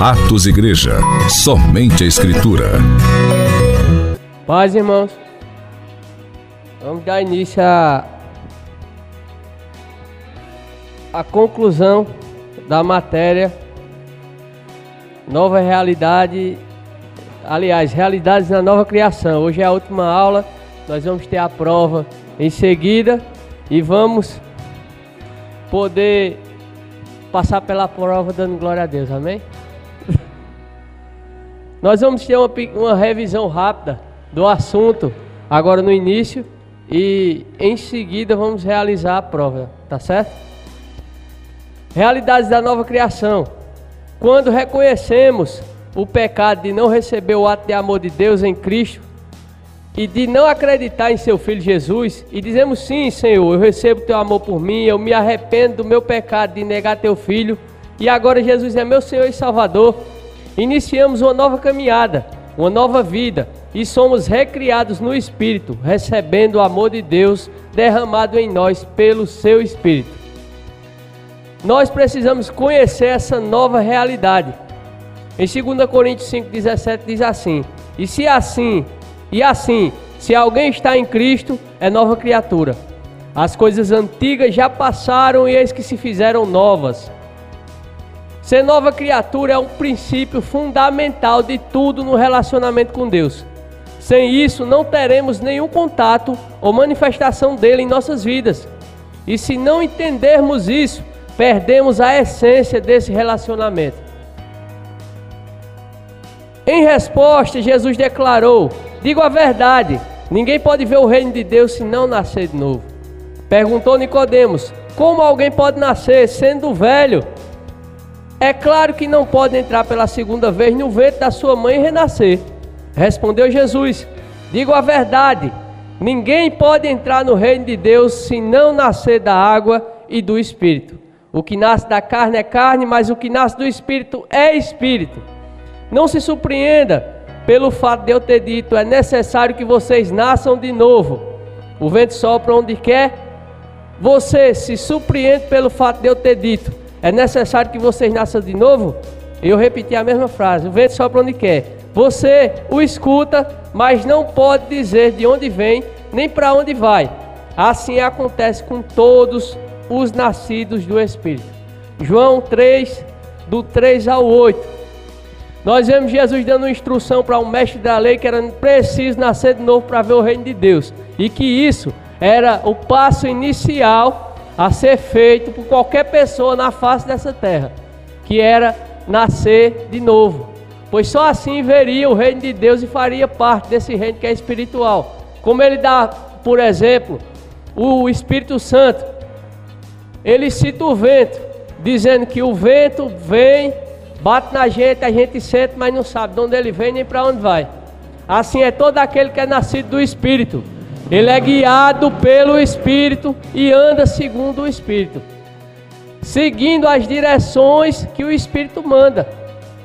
Atos Igreja. Somente a Escritura. Paz, irmãos. Vamos dar início a, a conclusão da matéria Nova Realidade. Aliás, Realidades na Nova Criação. Hoje é a última aula. Nós vamos ter a prova em seguida e vamos poder passar pela prova dando glória a Deus, amém? Nós vamos ter uma, uma revisão rápida do assunto agora no início e em seguida vamos realizar a prova, tá certo? Realidades da nova criação. Quando reconhecemos o pecado de não receber o ato de amor de Deus em Cristo, e de não acreditar em seu filho Jesus e dizemos sim, Senhor, eu recebo teu amor por mim, eu me arrependo do meu pecado de negar teu filho e agora Jesus é meu Senhor e Salvador. Iniciamos uma nova caminhada, uma nova vida e somos recriados no Espírito, recebendo o amor de Deus derramado em nós pelo seu Espírito. Nós precisamos conhecer essa nova realidade. Em 2 Coríntios 5,17 diz assim: E se assim e assim, se alguém está em Cristo, é nova criatura. As coisas antigas já passaram e eis que se fizeram novas. Ser nova criatura é um princípio fundamental de tudo no relacionamento com Deus. Sem isso, não teremos nenhum contato ou manifestação dele em nossas vidas. E se não entendermos isso, perdemos a essência desse relacionamento. Em resposta, Jesus declarou: Digo a verdade: ninguém pode ver o reino de Deus se não nascer de novo. Perguntou Nicodemos: Como alguém pode nascer sendo velho? É claro que não pode entrar pela segunda vez no ventre da sua mãe e renascer. Respondeu Jesus: Digo a verdade: ninguém pode entrar no reino de Deus se não nascer da água e do espírito. O que nasce da carne é carne, mas o que nasce do espírito é espírito. Não se surpreenda pelo fato de eu ter dito, é necessário que vocês nasçam de novo. O vento sopra onde quer. Você se surpreende pelo fato de eu ter dito, é necessário que vocês nasçam de novo? Eu repeti a mesma frase, o vento sopra onde quer. Você o escuta, mas não pode dizer de onde vem, nem para onde vai. Assim acontece com todos os nascidos do Espírito. João 3, do 3 ao 8. Nós vemos Jesus dando instrução para um mestre da lei que era preciso nascer de novo para ver o reino de Deus. E que isso era o passo inicial a ser feito por qualquer pessoa na face dessa terra, que era nascer de novo. Pois só assim veria o reino de Deus e faria parte desse reino que é espiritual. Como ele dá, por exemplo, o Espírito Santo. Ele cita o vento, dizendo que o vento vem Bate na gente, a gente sente, mas não sabe de onde ele vem nem para onde vai. Assim é todo aquele que é nascido do Espírito. Ele é guiado pelo Espírito e anda segundo o Espírito, seguindo as direções que o Espírito manda,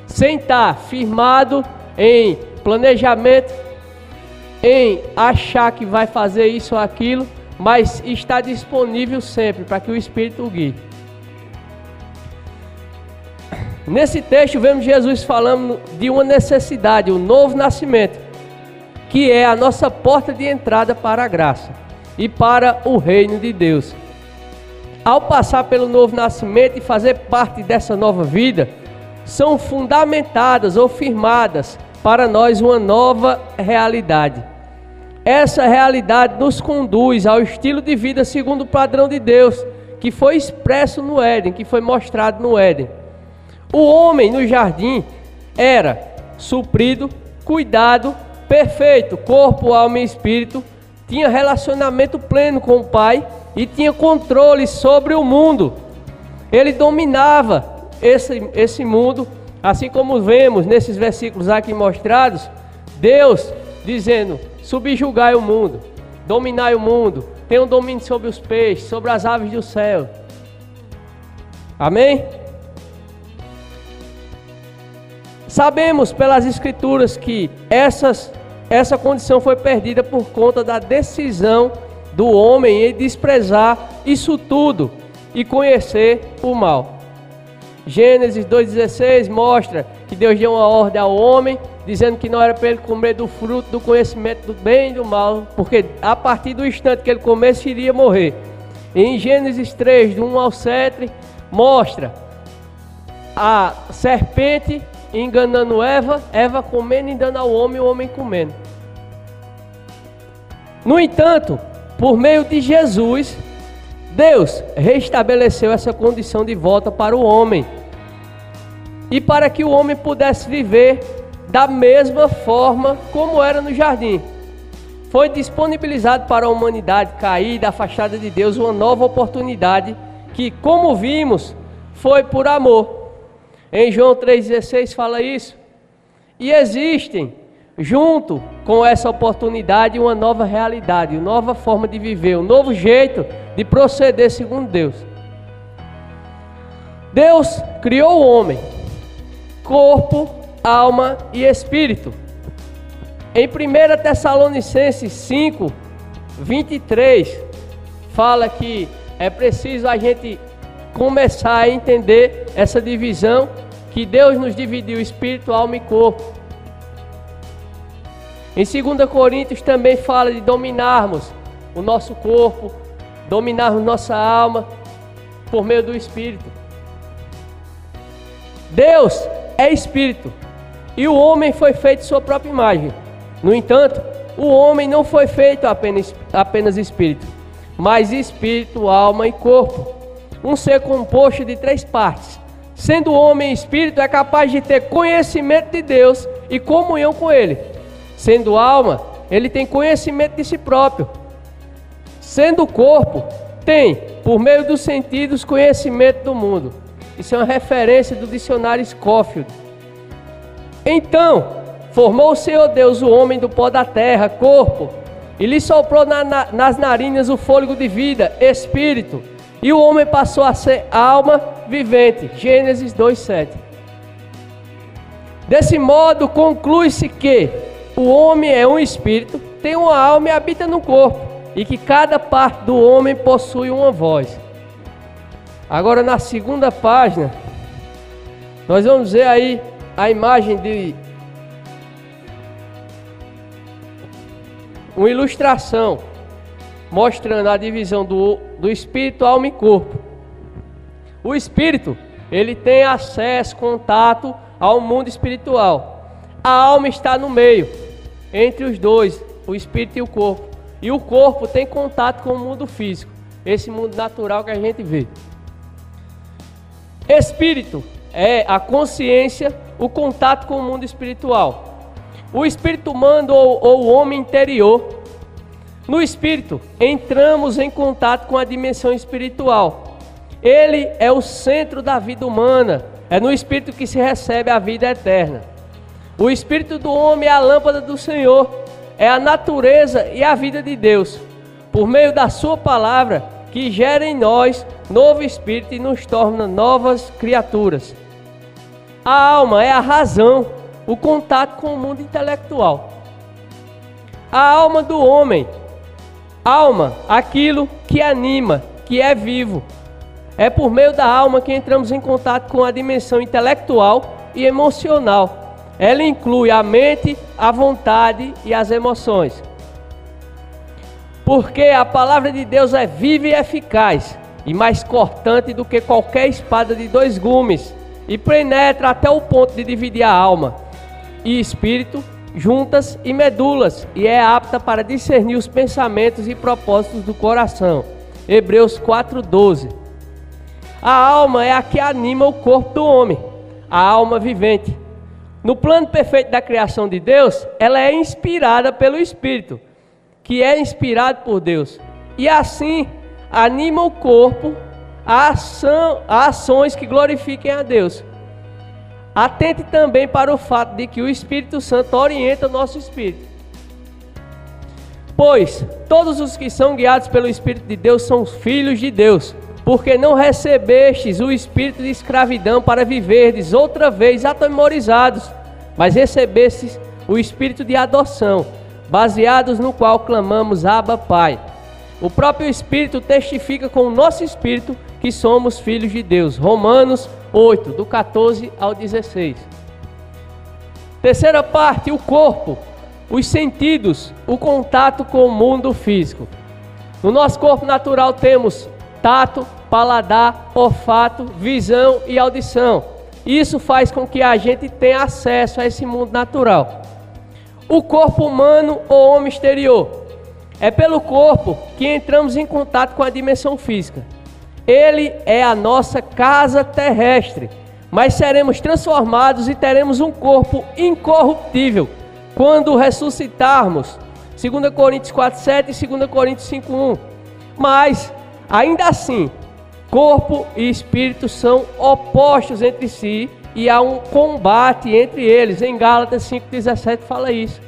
sem estar firmado em planejamento, em achar que vai fazer isso ou aquilo, mas está disponível sempre para que o Espírito o guie. Nesse texto vemos Jesus falando de uma necessidade, o um novo nascimento, que é a nossa porta de entrada para a graça e para o reino de Deus. Ao passar pelo novo nascimento e fazer parte dessa nova vida, são fundamentadas ou firmadas para nós uma nova realidade. Essa realidade nos conduz ao estilo de vida segundo o padrão de Deus, que foi expresso no Éden, que foi mostrado no Éden. O homem no jardim era suprido, cuidado, perfeito, corpo, alma e espírito, tinha relacionamento pleno com o Pai e tinha controle sobre o mundo. Ele dominava esse, esse mundo, assim como vemos nesses versículos aqui mostrados, Deus dizendo: subjugai o mundo, dominai o mundo, tenham domínio sobre os peixes, sobre as aves do céu. Amém? Sabemos pelas Escrituras que essas, essa condição foi perdida por conta da decisão do homem em desprezar isso tudo e conhecer o mal. Gênesis 2,16 mostra que Deus deu uma ordem ao homem, dizendo que não era para ele comer do fruto do conhecimento do bem e do mal, porque a partir do instante que ele comesse, iria morrer. Em Gênesis 3, do 1 ao 7, mostra a serpente enganando Eva, Eva comendo e dando ao homem, o homem comendo. No entanto, por meio de Jesus, Deus restabeleceu essa condição de volta para o homem. E para que o homem pudesse viver da mesma forma como era no jardim. Foi disponibilizado para a humanidade caída, afastada de Deus, uma nova oportunidade que, como vimos, foi por amor. Em João 3,16 fala isso. E existem junto com essa oportunidade, uma nova realidade, uma nova forma de viver, um novo jeito de proceder segundo Deus. Deus criou o homem, corpo, alma e espírito. Em 1 Tessalonicenses 5, 23, fala que é preciso a gente começar a entender essa divisão que Deus nos dividiu espírito, alma e corpo. Em 2 Coríntios também fala de dominarmos o nosso corpo, dominarmos nossa alma por meio do Espírito. Deus é Espírito e o homem foi feito sua própria imagem. No entanto, o homem não foi feito apenas, apenas espírito, mas espírito, alma e corpo. Um ser composto de três partes. Sendo homem e espírito, é capaz de ter conhecimento de Deus e comunhão com Ele Sendo alma, ele tem conhecimento de si próprio. Sendo corpo, tem, por meio dos sentidos, conhecimento do mundo. Isso é uma referência do dicionário Scofield. Então, formou o Senhor Deus o homem do pó da terra, corpo, e lhe soprou na, na, nas narinas o fôlego de vida, espírito, e o homem passou a ser alma vivente. Gênesis 2:7. Desse modo, conclui-se que o homem é um espírito, tem uma alma e habita no corpo, e que cada parte do homem possui uma voz. Agora na segunda página, nós vamos ver aí a imagem de uma ilustração mostrando a divisão do, do espírito, alma e corpo. O espírito, ele tem acesso, contato ao mundo espiritual. A alma está no meio, entre os dois, o espírito e o corpo. E o corpo tem contato com o mundo físico, esse mundo natural que a gente vê. Espírito é a consciência, o contato com o mundo espiritual. O espírito humano ou, ou o homem interior. No espírito, entramos em contato com a dimensão espiritual. Ele é o centro da vida humana. É no espírito que se recebe a vida eterna. O espírito do homem é a lâmpada do Senhor, é a natureza e a vida de Deus, por meio da Sua palavra, que gera em nós novo espírito e nos torna novas criaturas. A alma é a razão, o contato com o mundo intelectual. A alma do homem, alma, aquilo que anima, que é vivo. É por meio da alma que entramos em contato com a dimensão intelectual e emocional ela inclui a mente, a vontade e as emoções. Porque a palavra de Deus é viva e eficaz, e mais cortante do que qualquer espada de dois gumes, e penetra até o ponto de dividir a alma e espírito, juntas e medulas, e é apta para discernir os pensamentos e propósitos do coração. Hebreus 4:12. A alma é a que anima o corpo do homem, a alma vivente. No plano perfeito da criação de Deus, ela é inspirada pelo Espírito, que é inspirado por Deus. E assim anima o corpo a, ação, a ações que glorifiquem a Deus. Atente também para o fato de que o Espírito Santo orienta o nosso espírito. Pois todos os que são guiados pelo Espírito de Deus são filhos de Deus porque não recebestes o espírito de escravidão para viverdes outra vez atemorizados, mas recebestes o espírito de adoção, baseados no qual clamamos Abba Pai. O próprio Espírito testifica com o nosso espírito que somos filhos de Deus. Romanos 8, do 14 ao 16. Terceira parte, o corpo, os sentidos, o contato com o mundo físico. No nosso corpo natural temos tato, paladar, olfato, visão e audição. Isso faz com que a gente tenha acesso a esse mundo natural. O corpo humano ou homem exterior. É pelo corpo que entramos em contato com a dimensão física. Ele é a nossa casa terrestre, mas seremos transformados e teremos um corpo incorruptível quando ressuscitarmos. 2 Coríntios 4:7 e 2 Coríntios 5:1. Mas ainda assim, corpo e espírito são opostos entre si e há um combate entre eles. Em Gálatas 5:17 fala isso.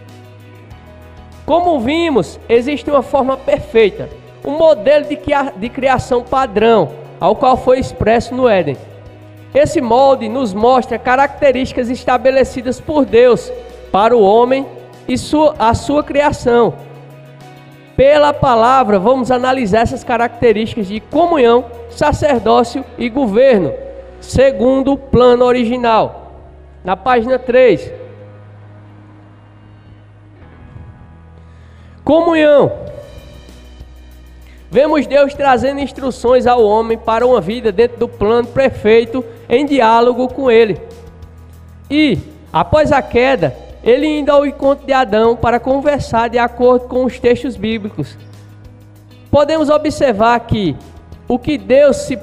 Como vimos, existe uma forma perfeita, um modelo de, criação padrão, ao qual foi expresso no Éden. Esse molde nos mostra características estabelecidas por Deus para o homem e sua, a sua criação. Pela palavra, vamos analisar essas características de comunhão, sacerdócio e governo, segundo o plano original. Na página 3. Comunhão. Vemos Deus trazendo instruções ao homem para uma vida dentro do plano perfeito, em diálogo com ele. E, após a queda, ele indo ao encontro de Adão para conversar de acordo com os textos bíblicos. Podemos observar que o que Deus se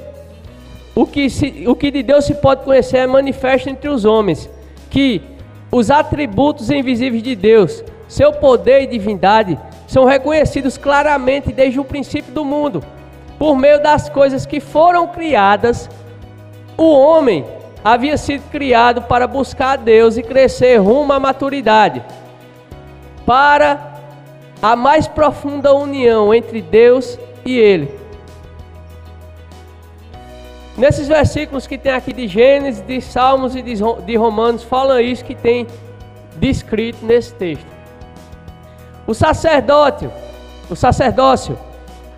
o que, se, o que de Deus se pode conhecer é manifesto entre os homens, que os atributos invisíveis de Deus, seu poder e divindade, são reconhecidos claramente desde o princípio do mundo. Por meio das coisas que foram criadas, o homem havia sido criado para buscar a Deus e crescer rumo à maturidade, para a mais profunda união entre Deus e ele. Nesses versículos que tem aqui de Gênesis, de Salmos e de Romanos, falam isso que tem descrito nesse texto. O sacerdócio, o sacerdócio,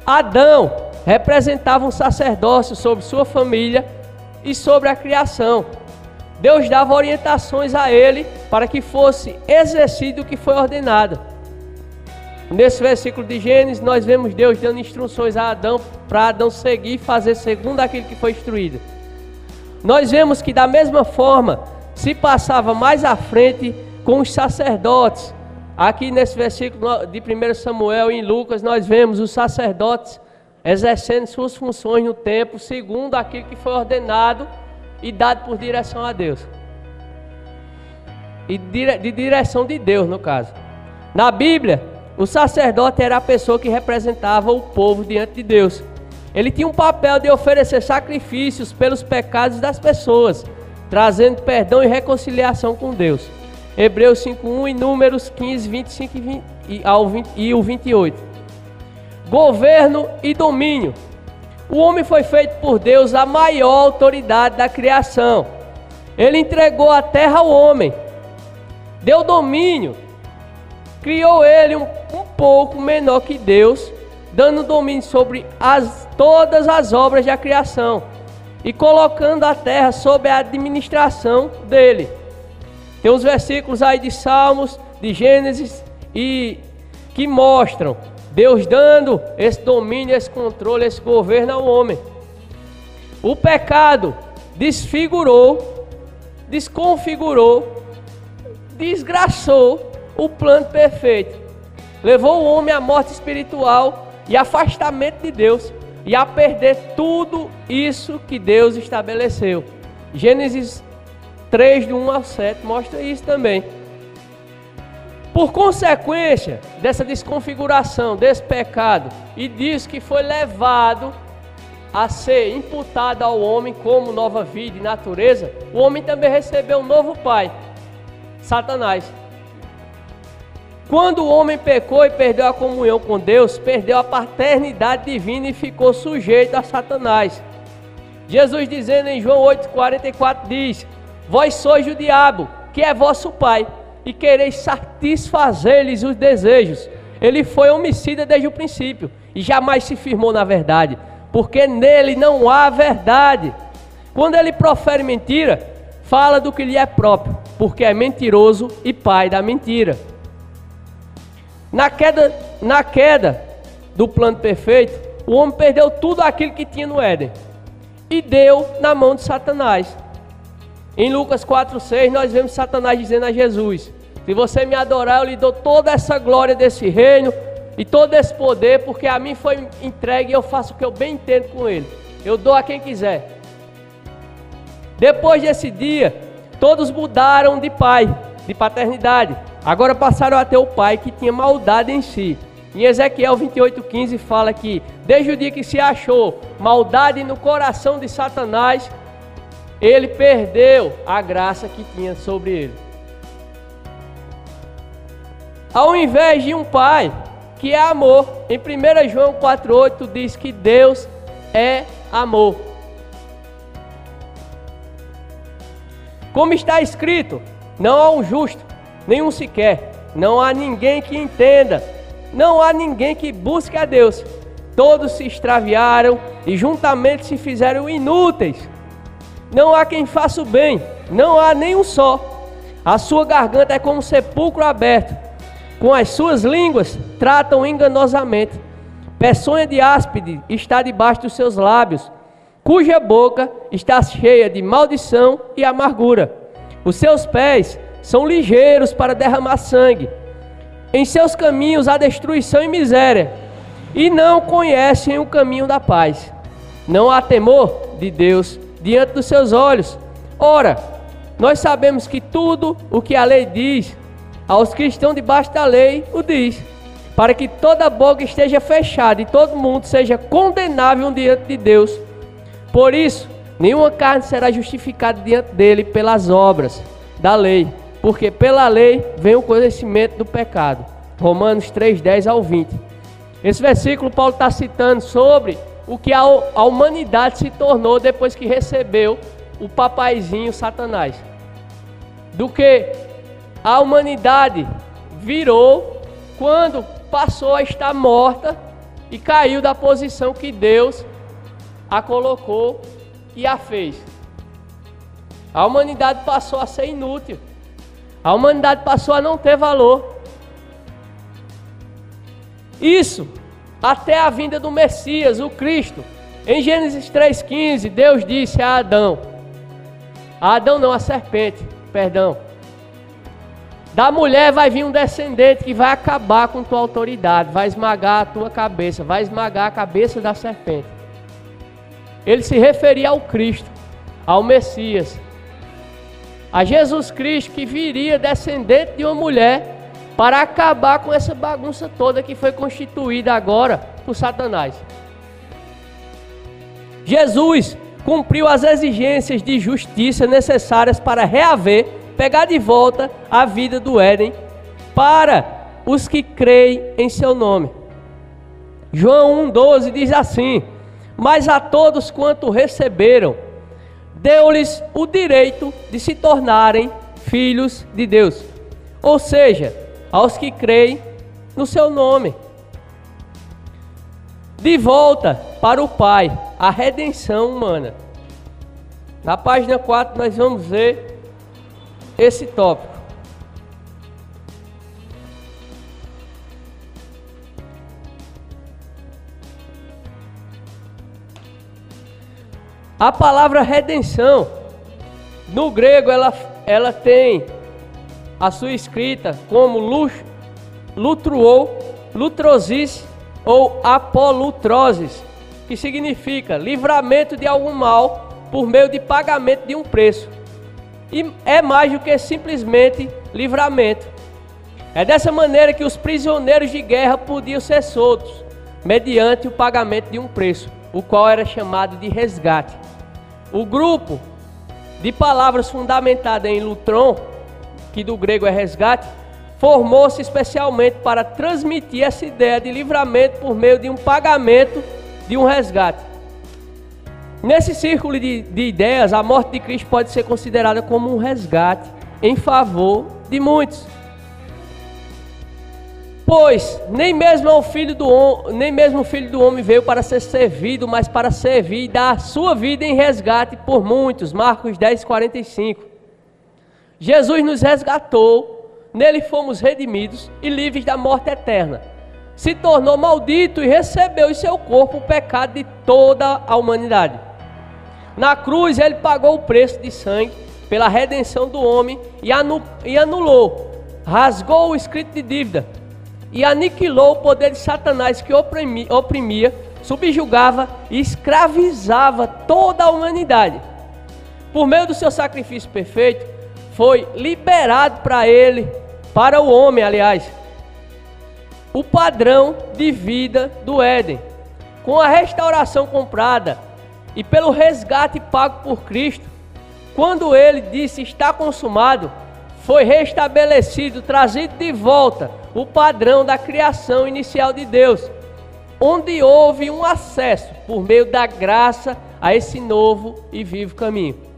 Adão representava um sacerdócio sobre sua família e sobre a criação. Deus dava orientações a ele para que fosse exercido o que foi ordenado. Nesse versículo de Gênesis, nós vemos Deus dando instruções a Adão para Adão seguir e fazer segundo aquilo que foi instruído. Nós vemos que da mesma forma se passava mais à frente com os sacerdotes. Aqui nesse versículo de 1 Samuel em Lucas, nós vemos os sacerdotes exercendo suas funções no tempo, segundo aquilo que foi ordenado e dado por direção a Deus. E de direção de Deus, no caso. Na Bíblia, o sacerdote era a pessoa que representava o povo diante de Deus. Ele tinha um papel de oferecer sacrifícios pelos pecados das pessoas, trazendo perdão e reconciliação com Deus. Hebreus 5:1 e Números 15, 25 e, 20, e, ao 20, e o 28 governo e domínio. O homem foi feito por Deus a maior autoridade da criação. Ele entregou a terra ao homem, deu domínio, criou ele um, um pouco menor que Deus, dando domínio sobre as, todas as obras da criação e colocando a terra sob a administração dele. Tem uns versículos aí de Salmos, de Gênesis e que mostram Deus dando esse domínio, esse controle, esse governo ao homem. O pecado desfigurou, desconfigurou, desgraçou o plano perfeito. Levou o homem à morte espiritual e afastamento de Deus e a perder tudo isso que Deus estabeleceu. Gênesis 3, do 1 ao 7, mostra isso também. Por consequência dessa desconfiguração, desse pecado, e diz que foi levado a ser imputado ao homem como nova vida e natureza, o homem também recebeu um novo pai, Satanás. Quando o homem pecou e perdeu a comunhão com Deus, perdeu a paternidade divina e ficou sujeito a Satanás. Jesus dizendo em João 8,44 diz: Vós sois o diabo, que é vosso pai e quereis satisfazer-lhes os desejos. Ele foi homicida desde o princípio e jamais se firmou na verdade, porque nele não há verdade. Quando ele profere mentira, fala do que lhe é próprio, porque é mentiroso e pai da mentira. Na queda, na queda do plano perfeito, o homem perdeu tudo aquilo que tinha no Éden e deu na mão de Satanás. Em Lucas 4,6 nós vemos Satanás dizendo a Jesus: Se você me adorar, eu lhe dou toda essa glória desse reino e todo esse poder, porque a mim foi entregue e eu faço o que eu bem entendo com ele. Eu dou a quem quiser. Depois desse dia, todos mudaram de pai, de paternidade. Agora passaram a ter o pai que tinha maldade em si. Em Ezequiel 28,15 fala que desde o dia que se achou maldade no coração de Satanás, ele perdeu a graça que tinha sobre ele. Ao invés de um pai que é amor, em 1 João 4,8 diz que Deus é amor. Como está escrito, não há um justo, nenhum sequer, não há ninguém que entenda não há ninguém que busque a Deus. Todos se extraviaram e juntamente se fizeram inúteis. Não há quem faça o bem, não há nenhum só. A sua garganta é como um sepulcro aberto. Com as suas línguas tratam enganosamente. Peçonha de áspide está debaixo dos seus lábios, cuja boca está cheia de maldição e amargura. Os seus pés são ligeiros para derramar sangue em seus caminhos há destruição e miséria, e não conhecem o caminho da paz. Não há temor de Deus diante dos seus olhos. Ora, nós sabemos que tudo o que a lei diz, aos que estão debaixo da lei, o diz, para que toda boca esteja fechada e todo mundo seja condenável diante de Deus. Por isso, nenhuma carne será justificada diante dele pelas obras da lei porque pela lei vem o conhecimento do pecado. Romanos 3, 10 ao 20. Esse versículo Paulo está citando sobre o que a, a humanidade se tornou depois que recebeu o papaizinho Satanás. Do que a humanidade virou quando passou a estar morta e caiu da posição que Deus a colocou e a fez. A humanidade passou a ser inútil. A humanidade passou a não ter valor. Isso até a vinda do Messias, o Cristo. Em Gênesis 3,15, Deus disse a Adão: a Adão não, a serpente, perdão. Da mulher vai vir um descendente que vai acabar com tua autoridade, vai esmagar a tua cabeça, vai esmagar a cabeça da serpente. Ele se referia ao Cristo, ao Messias, a Jesus Cristo que viria descendente de uma mulher para acabar com essa bagunça toda que foi constituída agora por Satanás. Jesus cumpriu as exigências de justiça necessárias para reaver, pegar de volta a vida do Éden para os que creem em seu nome. João 1,12 diz assim: Mas a todos quanto receberam, deu-lhes o direito de se tornarem filhos de Deus. Ou seja, aos que creem no seu nome. De volta para o Pai, a redenção humana. Na página 4 nós vamos ver esse tópico. A palavra redenção, no grego, ela, ela tem a sua escrita como lutruou, lutrosis ou apolutroses, que significa livramento de algum mal por meio de pagamento de um preço. E é mais do que simplesmente livramento. É dessa maneira que os prisioneiros de guerra podiam ser soltos, mediante o pagamento de um preço, o qual era chamado de resgate. O grupo de palavras fundamentada em lutron, que do grego é resgate, formou-se especialmente para transmitir essa ideia de livramento por meio de um pagamento de um resgate. Nesse círculo de, de ideias, a morte de Cristo pode ser considerada como um resgate em favor de muitos. Pois nem mesmo o filho do nem mesmo o filho do homem veio para ser servido, mas para servir e dar sua vida em resgate por muitos. Marcos 10, 45. Jesus nos resgatou, nele fomos redimidos e livres da morte eterna. Se tornou maldito e recebeu em seu corpo o pecado de toda a humanidade. Na cruz ele pagou o preço de sangue pela redenção do homem e anulou, rasgou o escrito de dívida e aniquilou o poder de Satanás que oprimia, oprimia subjugava e escravizava toda a humanidade. Por meio do seu sacrifício perfeito, foi liberado para ele, para o homem, aliás, o padrão de vida do Éden. Com a restauração comprada e pelo resgate pago por Cristo, quando ele disse está consumado, foi restabelecido, trazido de volta o padrão da criação inicial de Deus, onde houve um acesso por meio da graça a esse novo e vivo caminho.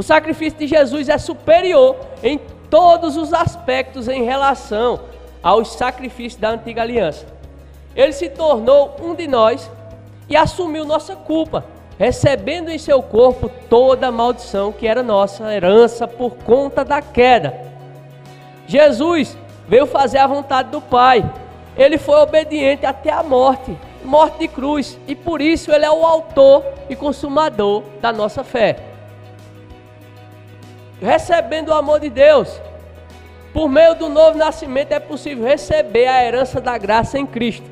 O sacrifício de Jesus é superior em todos os aspectos em relação aos sacrifícios da antiga aliança. Ele se tornou um de nós e assumiu nossa culpa, recebendo em seu corpo toda a maldição que era nossa herança por conta da queda. Jesus veio fazer a vontade do Pai. Ele foi obediente até a morte, morte de cruz, e por isso ele é o autor e consumador da nossa fé. Recebendo o amor de Deus, por meio do novo nascimento é possível receber a herança da graça em Cristo.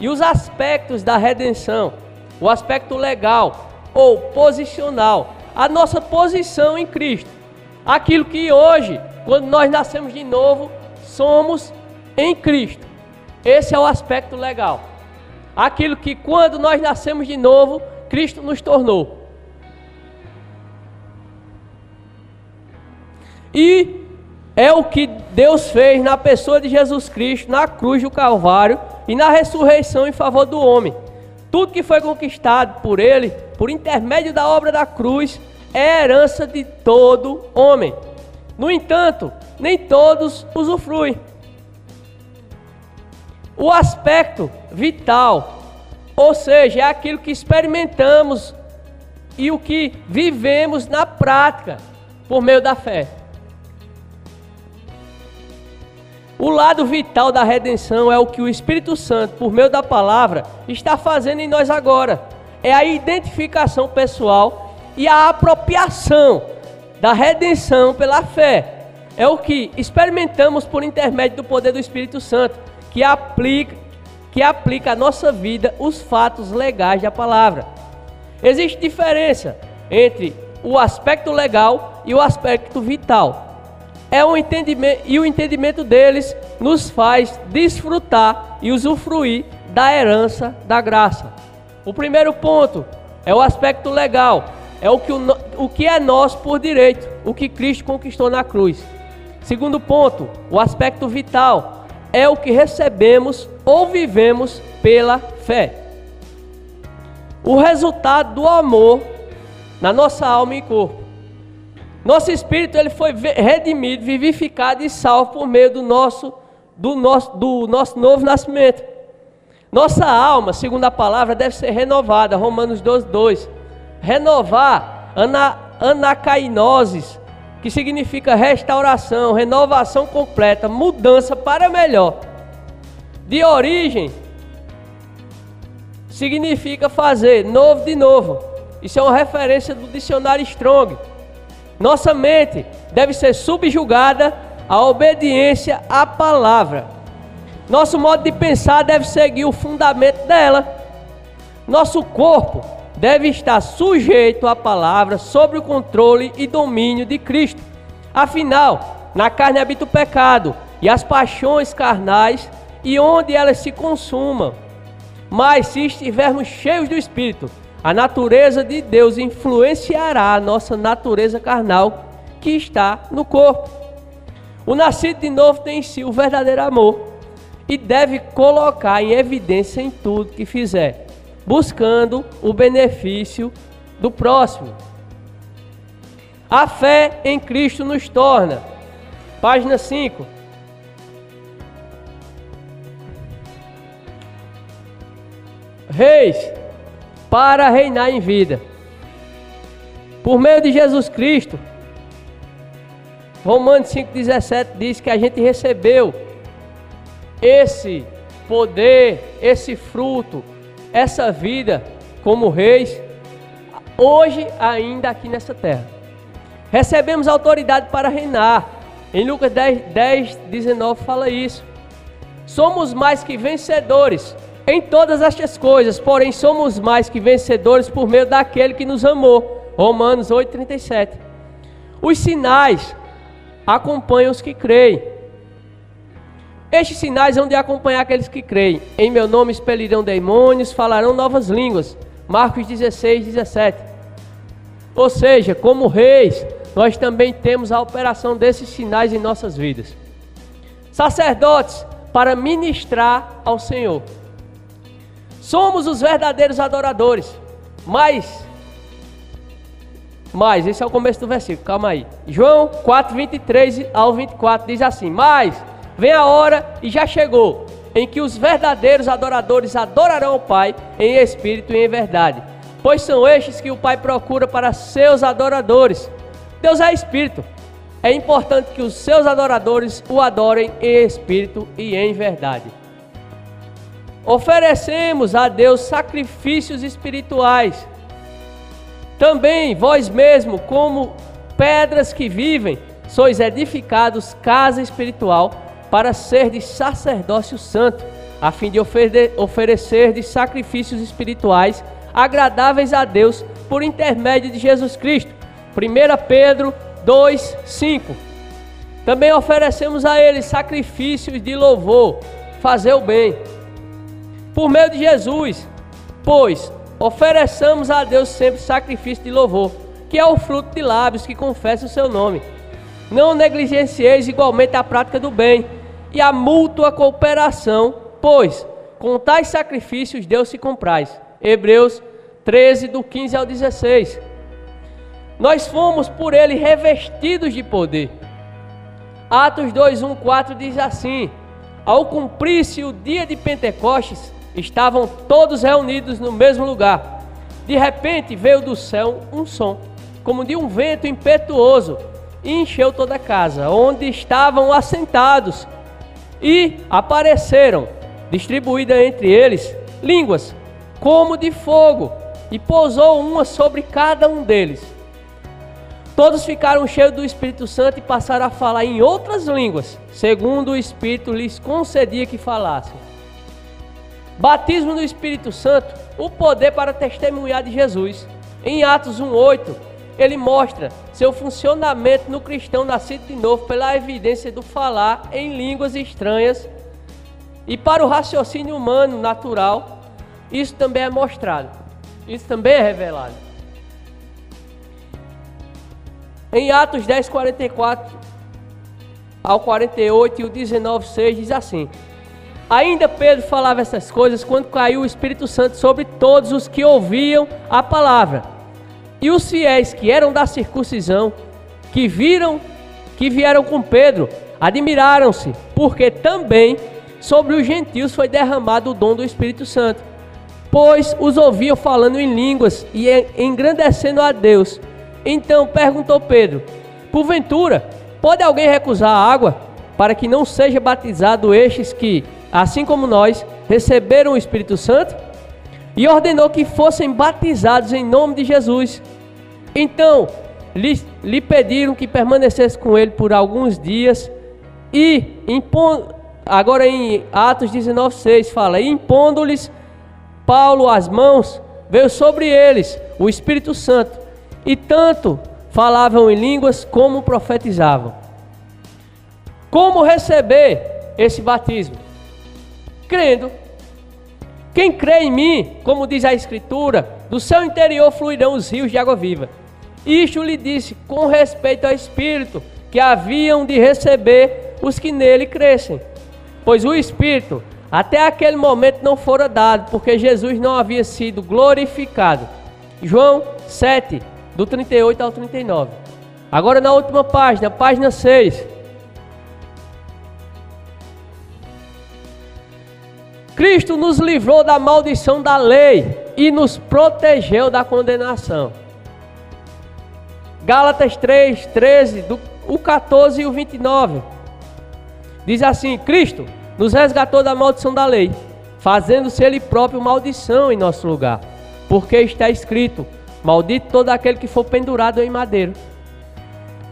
E os aspectos da redenção, o aspecto legal ou posicional, a nossa posição em Cristo. Aquilo que hoje, quando nós nascemos de novo, somos em Cristo. Esse é o aspecto legal. Aquilo que quando nós nascemos de novo, Cristo nos tornou. E é o que Deus fez na pessoa de Jesus Cristo, na cruz do Calvário e na ressurreição em favor do homem. Tudo que foi conquistado por ele, por intermédio da obra da cruz, é herança de todo homem. No entanto, nem todos usufruem. O aspecto vital, ou seja, é aquilo que experimentamos e o que vivemos na prática por meio da fé. O lado vital da redenção é o que o Espírito Santo, por meio da palavra, está fazendo em nós agora. É a identificação pessoal e a apropriação da redenção pela fé é o que experimentamos por intermédio do poder do Espírito Santo, que aplica, que aplica à nossa vida os fatos legais da palavra. Existe diferença entre o aspecto legal e o aspecto vital. É um entendimento e o entendimento deles nos faz desfrutar e usufruir da herança da graça. O primeiro ponto é o aspecto legal, é o que, o, o que é nosso por direito, o que Cristo conquistou na cruz. Segundo ponto, o aspecto vital é o que recebemos ou vivemos pela fé. O resultado do amor na nossa alma e corpo. Nosso espírito ele foi redimido, vivificado e salvo por meio do nosso do nosso do nosso novo nascimento. Nossa alma, segundo a palavra, deve ser renovada. Romanos 12, 2. Renovar, ana, anacainoses, que significa restauração, renovação completa, mudança para melhor. De origem, significa fazer novo de novo. Isso é uma referência do dicionário Strong. Nossa mente deve ser subjugada à obediência à palavra. Nosso modo de pensar deve seguir o fundamento dela. Nosso corpo deve estar sujeito à palavra sob o controle e domínio de Cristo. Afinal, na carne habita o pecado e as paixões carnais, e onde elas se consumam. Mas se estivermos cheios do Espírito, a natureza de Deus influenciará a nossa natureza carnal que está no corpo. O nascido de novo tem em si o verdadeiro amor e deve colocar em evidência em tudo que fizer, buscando o benefício do próximo. A fé em Cristo nos torna. Página 5. Reis, para reinar em vida. Por meio de Jesus Cristo, Romanos 5,17 diz que a gente recebeu esse poder, esse fruto, essa vida como reis, hoje ainda aqui nessa terra. Recebemos autoridade para reinar. Em Lucas 10, 10 19 fala isso. Somos mais que vencedores em todas estas coisas, porém somos mais que vencedores por meio daquele que nos amou. Romanos 8,37. Os sinais acompanham os que creem. Estes sinais vão de acompanhar aqueles que creem. Em meu nome expelirão demônios, falarão novas línguas. Marcos 16, 17. Ou seja, como reis, nós também temos a operação desses sinais em nossas vidas. Sacerdotes, para ministrar ao Senhor. Somos os verdadeiros adoradores. Mas, mas, esse é o começo do versículo, calma aí. João 4, 23 ao 24 diz assim: Mas vem a hora e já chegou, em que os verdadeiros adoradores adorarão o Pai em espírito e em verdade. Pois são estes que o Pai procura para seus adoradores. Deus é espírito. É importante que os seus adoradores o adorem em espírito e em verdade. Oferecemos a Deus sacrifícios espirituais. Também vós mesmo, como pedras que vivem, sois edificados casa espiritual para ser de sacerdócio santo, a fim de oferecer de sacrifícios espirituais agradáveis a Deus por intermédio de Jesus Cristo. 1 Pedro 2, 5. Também oferecemos a Ele sacrifícios de louvor, fazer o bem. Por meio de Jesus, pois ofereçamos a Deus sempre sacrifício de louvor, que é o fruto de lábios que confessam o seu nome. Não negligencieis igualmente a prática do bem e a mútua cooperação, pois com tais sacrifícios Deus se compraz. Hebreus 13, do 15 ao 16. Nós fomos por ele revestidos de poder. Atos 2, 1, 4 diz assim: Ao cumprir-se o dia de Pentecostes, estavam todos reunidos no mesmo lugar. De repente veio do céu um som, como de um vento impetuoso, e encheu toda a casa, onde estavam assentados. E apareceram, distribuídas entre eles, línguas, como de fogo, e pousou uma sobre cada um deles. Todos ficaram cheios do Espírito Santo e passaram a falar em outras línguas, segundo o Espírito lhes concedia que falassem. Batismo no Espírito Santo, o poder para testemunhar de Jesus. Em Atos 1:8, ele mostra seu funcionamento no cristão nascido de novo pela evidência do falar em línguas estranhas. E para o raciocínio humano natural, isso também é mostrado. Isso também é revelado. Em Atos 10, 44 ao 48 e o 19, 6 diz assim: Ainda Pedro falava essas coisas quando caiu o Espírito Santo sobre todos os que ouviam a palavra. E os fiéis que eram da circuncisão, que viram que vieram com Pedro, admiraram-se, porque também sobre os gentios foi derramado o dom do Espírito Santo, pois os ouviam falando em línguas e engrandecendo a Deus. Então perguntou Pedro: Porventura, pode alguém recusar a água para que não seja batizado estes que, assim como nós, receberam o Espírito Santo? E ordenou que fossem batizados em nome de Jesus. Então lhe, lhe pediram que permanecesse com ele por alguns dias e impondo, agora em Atos 19:6 fala: impondo-lhes Paulo as mãos, veio sobre eles o Espírito Santo e tanto falavam em línguas como profetizavam. Como receber esse batismo? Crendo. Quem crê em mim, como diz a Escritura, do seu interior fluirão os rios de água viva. Isto lhe disse com respeito ao Espírito, que haviam de receber os que nele crescem. Pois o Espírito, até aquele momento, não fora dado, porque Jesus não havia sido glorificado. João 7, do 38 ao 39. Agora na última página, página 6. Cristo nos livrou da maldição da lei e nos protegeu da condenação. Gálatas 3, 13, do, o 14 e o 29. Diz assim: Cristo nos resgatou da maldição da lei, fazendo-se Ele próprio maldição em nosso lugar. Porque está escrito: Maldito todo aquele que for pendurado em madeiro.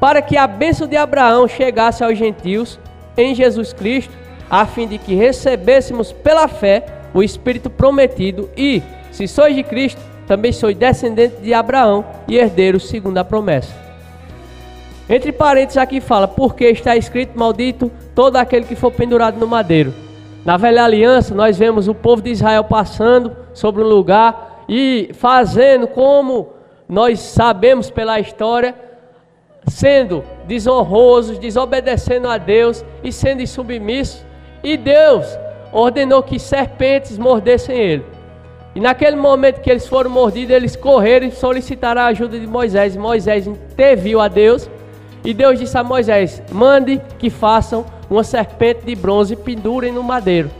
Para que a bênção de Abraão chegasse aos gentios em Jesus Cristo a fim de que recebêssemos pela fé o Espírito prometido e, se sois de Cristo, também sois descendente de Abraão e herdeiro segundo a promessa. Entre parênteses aqui fala, porque está escrito maldito todo aquele que for pendurado no madeiro. Na velha aliança nós vemos o povo de Israel passando sobre um lugar e fazendo como nós sabemos pela história, sendo desonrosos, desobedecendo a Deus e sendo insubmissos e Deus ordenou que serpentes mordessem ele. E naquele momento que eles foram mordidos, eles correram e solicitaram a ajuda de Moisés. E Moisés interviu a Deus. E Deus disse a Moisés: Mande que façam uma serpente de bronze e pendurem no madeiro.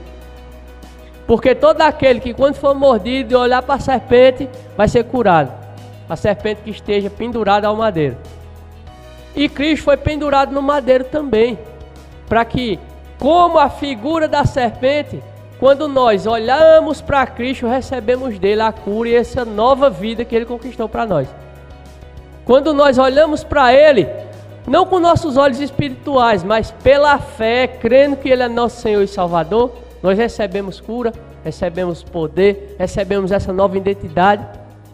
Porque todo aquele que, quando for mordido e olhar para a serpente, vai ser curado. A serpente que esteja pendurada ao madeiro. E Cristo foi pendurado no madeiro também. Para que como a figura da serpente, quando nós olhamos para Cristo, recebemos dele a cura e essa nova vida que ele conquistou para nós. Quando nós olhamos para ele, não com nossos olhos espirituais, mas pela fé, crendo que ele é nosso Senhor e Salvador, nós recebemos cura, recebemos poder, recebemos essa nova identidade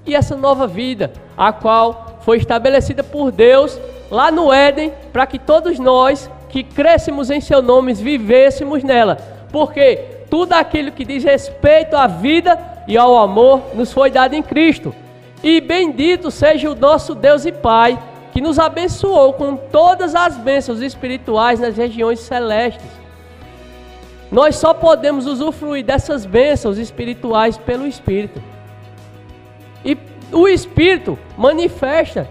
e essa nova vida, a qual foi estabelecida por Deus lá no Éden, para que todos nós que crescemos em seu nome, vivêssemos nela. Porque tudo aquilo que diz respeito à vida e ao amor nos foi dado em Cristo. E bendito seja o nosso Deus e Pai, que nos abençoou com todas as bênçãos espirituais nas regiões celestes. Nós só podemos usufruir dessas bênçãos espirituais pelo Espírito. E o Espírito manifesta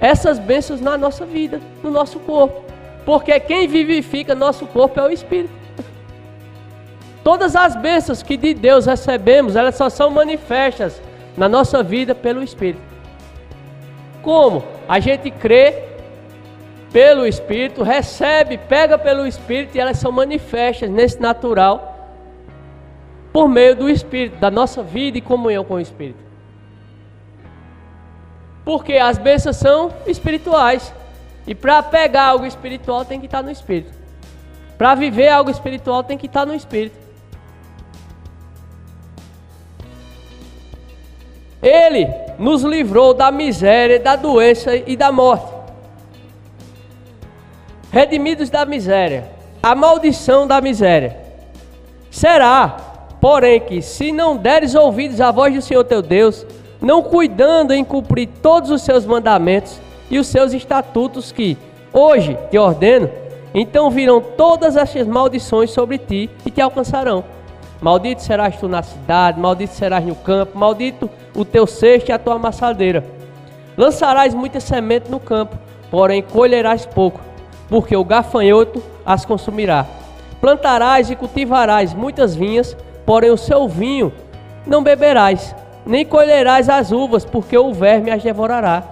essas bênçãos na nossa vida, no nosso corpo. Porque quem vivifica nosso corpo é o Espírito. Todas as bênçãos que de Deus recebemos, elas só são manifestas na nossa vida pelo Espírito. Como? A gente crê pelo Espírito, recebe, pega pelo Espírito e elas são manifestas nesse natural por meio do Espírito, da nossa vida e comunhão com o Espírito. Porque as bênçãos são espirituais. E para pegar algo espiritual tem que estar no espírito. Para viver algo espiritual tem que estar no espírito. Ele nos livrou da miséria, da doença e da morte. Redimidos da miséria, a maldição da miséria. Será, porém, que se não deres ouvidos à voz do Senhor teu Deus, não cuidando em cumprir todos os seus mandamentos, e os seus estatutos que hoje te ordeno, então virão todas estas maldições sobre ti e te alcançarão. Maldito serás tu na cidade, maldito serás no campo, maldito o teu cesto e a tua amassadeira. Lançarás muita semente no campo, porém colherás pouco, porque o gafanhoto as consumirá. Plantarás e cultivarás muitas vinhas, porém o seu vinho não beberás, nem colherás as uvas, porque o verme as devorará.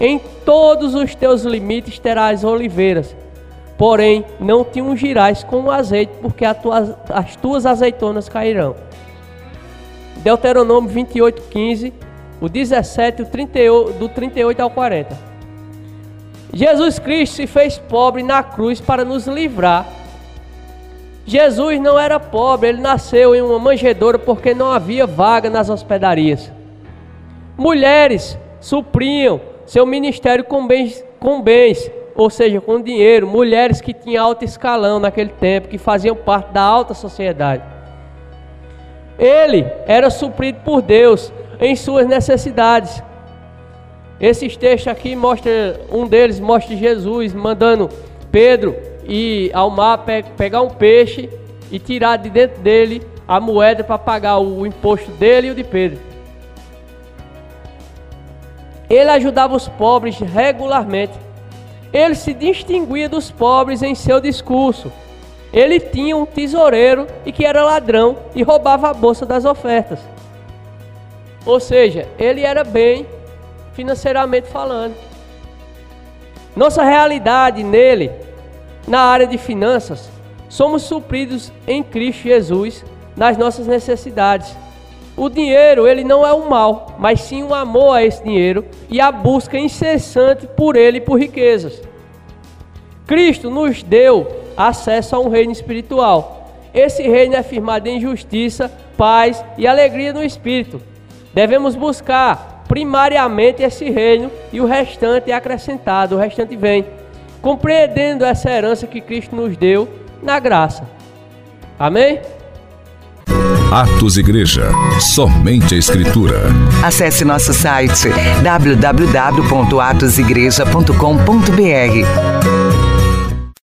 Em todos os teus limites terás oliveiras, porém não te ungirás com azeite, porque tua, as tuas azeitonas cairão. Deuteronômio 28, 15, o 17, o 38, do 38 ao 40. Jesus Cristo se fez pobre na cruz para nos livrar. Jesus não era pobre, ele nasceu em uma manjedoura porque não havia vaga nas hospedarias. Mulheres supriam seu ministério com bens, com bens, ou seja, com dinheiro, mulheres que tinham alto escalão naquele tempo, que faziam parte da alta sociedade. Ele era suprido por Deus em suas necessidades. Esses textos aqui mostra um deles mostra Jesus mandando Pedro ir ao mar pe pegar um peixe e tirar de dentro dele a moeda para pagar o imposto dele e o de Pedro. Ele ajudava os pobres regularmente. Ele se distinguia dos pobres em seu discurso. ele tinha um tesoureiro e que era ladrão e roubava a bolsa das ofertas. Ou seja, ele era bem financeiramente falando. Nossa realidade nele, na área de finanças, somos supridos em Cristo Jesus nas nossas necessidades. O dinheiro, ele não é um mal, mas sim um amor a esse dinheiro e a busca incessante por ele e por riquezas. Cristo nos deu acesso a um reino espiritual. Esse reino é firmado em justiça, paz e alegria no espírito. Devemos buscar primariamente esse reino e o restante é acrescentado, o restante vem, compreendendo essa herança que Cristo nos deu na graça. Amém? Atos Igreja. Somente a Escritura. Acesse nosso site www.atosigreja.com.br.